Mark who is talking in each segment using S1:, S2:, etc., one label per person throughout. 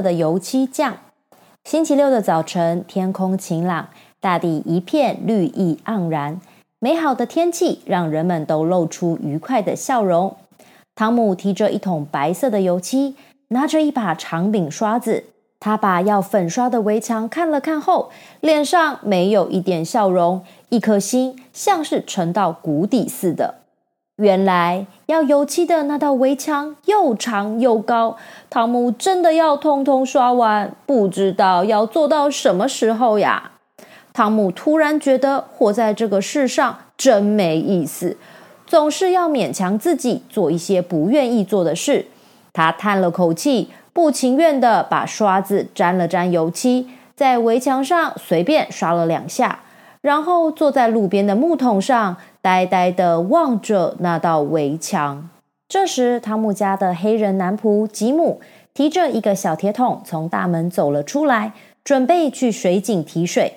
S1: 的油漆匠。星期六的早晨，天空晴朗，大地一片绿意盎然，美好的天气让人们都露出愉快的笑容。汤姆提着一桶白色的油漆，拿着一把长柄刷子。他把要粉刷的围墙看了看后，脸上没有一点笑容，一颗心像是沉到谷底似的。原来要油漆的那道围墙又长又高，汤姆真的要通通刷完，不知道要做到什么时候呀？汤姆突然觉得活在这个世上真没意思，总是要勉强自己做一些不愿意做的事。他叹了口气，不情愿的把刷子沾了沾油漆，在围墙上随便刷了两下，然后坐在路边的木桶上。呆呆的望着那道围墙。这时，汤姆家的黑人男仆吉姆提着一个小铁桶从大门走了出来，准备去水井提水。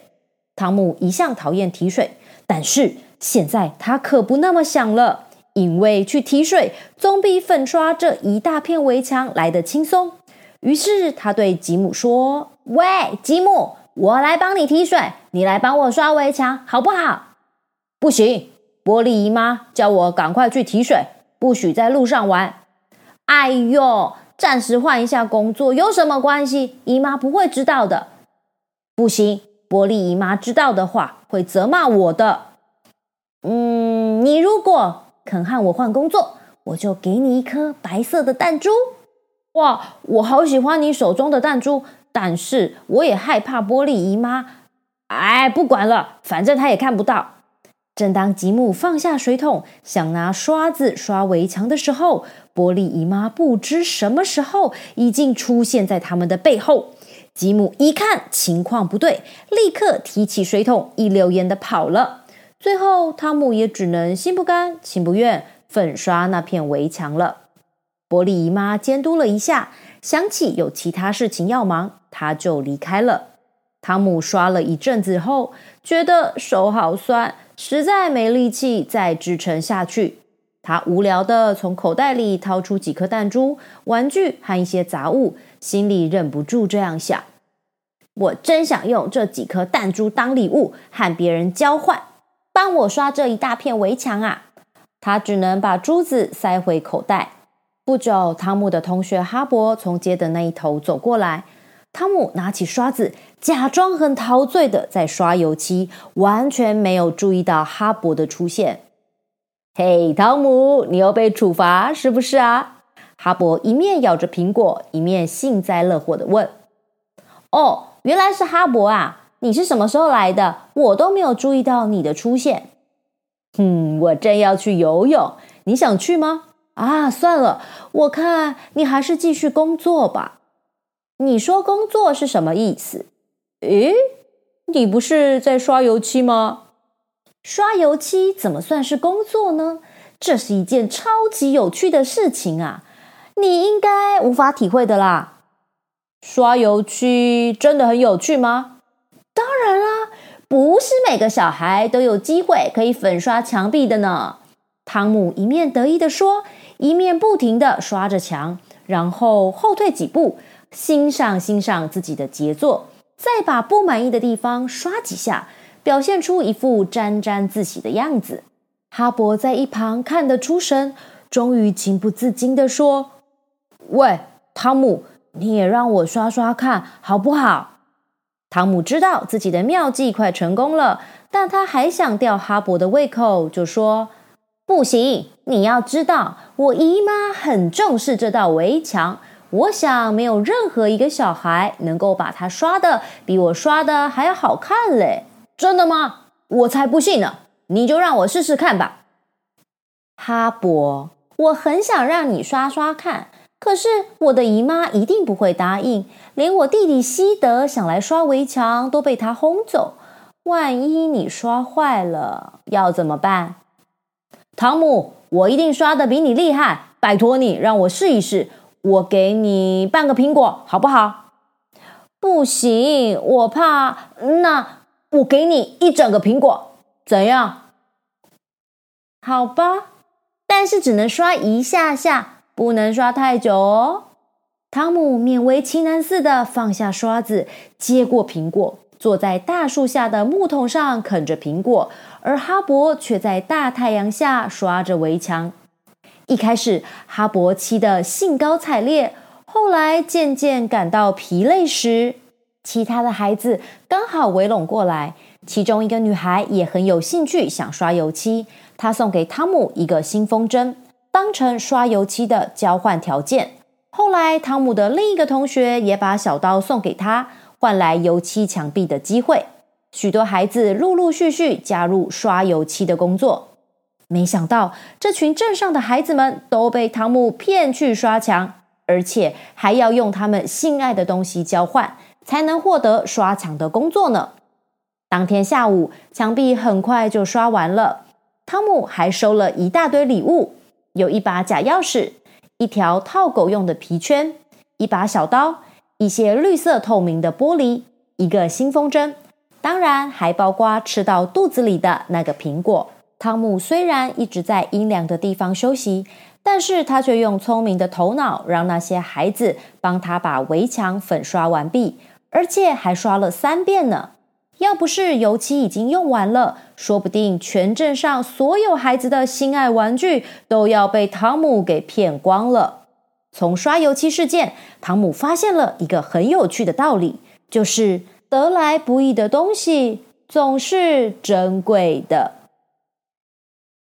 S1: 汤姆一向讨厌提水，但是现在他可不那么想了，因为去提水总比粉刷这一大片围墙来得轻松。于是，他对吉姆说：“喂，吉姆，我来帮你提水，你来帮我刷围墙，好不好？”“不行。”玻璃姨妈叫我赶快去提水，不许在路上玩。哎呦，暂时换一下工作有什么关系？姨妈不会知道的。不行，玻璃姨妈知道的话会责骂我的。嗯，你如果肯和我换工作，我就给你一颗白色的弹珠。哇，我好喜欢你手中的弹珠，但是我也害怕玻璃姨妈。哎，不管了，反正她也看不到。正当吉姆放下水桶，想拿刷子刷围墙的时候，玻璃姨妈不知什么时候已经出现在他们的背后。吉姆一看情况不对，立刻提起水桶，一溜烟的跑了。最后，汤姆也只能心不甘情不愿粉刷那片围墙了。玻璃姨妈监督了一下，想起有其他事情要忙，他就离开了。汤姆刷了一阵子后，觉得手好酸。实在没力气再支撑下去，他无聊的从口袋里掏出几颗弹珠、玩具和一些杂物，心里忍不住这样想：我真想用这几颗弹珠当礼物和别人交换，帮我刷这一大片围墙啊！他只能把珠子塞回口袋。不久，汤姆的同学哈勃从街的那一头走过来。汤姆拿起刷子，假装很陶醉的在刷油漆，完全没有注意到哈勃的出现。嘿，汤姆，你又被处罚是不是啊？哈勃一面咬着苹果，一面幸灾乐祸的问：“哦，原来是哈勃啊！你是什么时候来的？我都没有注意到你的出现。”“哼，我正要去游泳，你想去吗？”“啊，算了，我看你还是继续工作吧。”你说工作是什么意思？诶，你不是在刷油漆吗？刷油漆怎么算是工作呢？这是一件超级有趣的事情啊！你应该无法体会的啦。刷油漆真的很有趣吗？当然啦，不是每个小孩都有机会可以粉刷墙壁的呢。汤姆一面得意的说，一面不停的刷着墙，然后后退几步。欣赏欣赏自己的杰作，再把不满意的地方刷几下，表现出一副沾沾自喜的样子。哈勃在一旁看得出神，终于情不自禁地说：“喂，汤姆，你也让我刷刷看好不好？”汤姆知道自己的妙计快成功了，但他还想吊哈勃的胃口，就说：“不行，你要知道，我姨妈很重视这道围墙。”我想，没有任何一个小孩能够把它刷的比我刷的还要好看嘞！真的吗？我才不信呢！你就让我试试看吧，哈勃。我很想让你刷刷看，可是我的姨妈一定不会答应。连我弟弟西德想来刷围墙都被他轰走。万一你刷坏了，要怎么办？汤姆，我一定刷的比你厉害！拜托你让我试一试。我给你半个苹果，好不好？不行，我怕。那我给你一整个苹果，怎样？好吧，但是只能刷一下下，不能刷太久哦。汤姆勉为其难似的放下刷子，接过苹果，坐在大树下的木桶上啃着苹果，而哈勃却在大太阳下刷着围墙。一开始，哈勃气得兴高采烈，后来渐渐感到疲累时，其他的孩子刚好围拢过来。其中一个女孩也很有兴趣，想刷油漆。她送给汤姆一个新风筝，当成刷油漆的交换条件。后来，汤姆的另一个同学也把小刀送给他，换来油漆墙壁的机会。许多孩子陆陆续续加入刷油漆的工作。没想到，这群镇上的孩子们都被汤姆骗去刷墙，而且还要用他们心爱的东西交换，才能获得刷墙的工作呢。当天下午，墙壁很快就刷完了。汤姆还收了一大堆礼物，有一把假钥匙，一条套狗用的皮圈，一把小刀，一些绿色透明的玻璃，一个新风筝，当然还包括吃到肚子里的那个苹果。汤姆虽然一直在阴凉的地方休息，但是他却用聪明的头脑，让那些孩子帮他把围墙粉刷完毕，而且还刷了三遍呢。要不是油漆已经用完了，说不定全镇上所有孩子的心爱玩具都要被汤姆给骗光了。从刷油漆事件，汤姆发现了一个很有趣的道理，就是得来不易的东西总是珍贵的。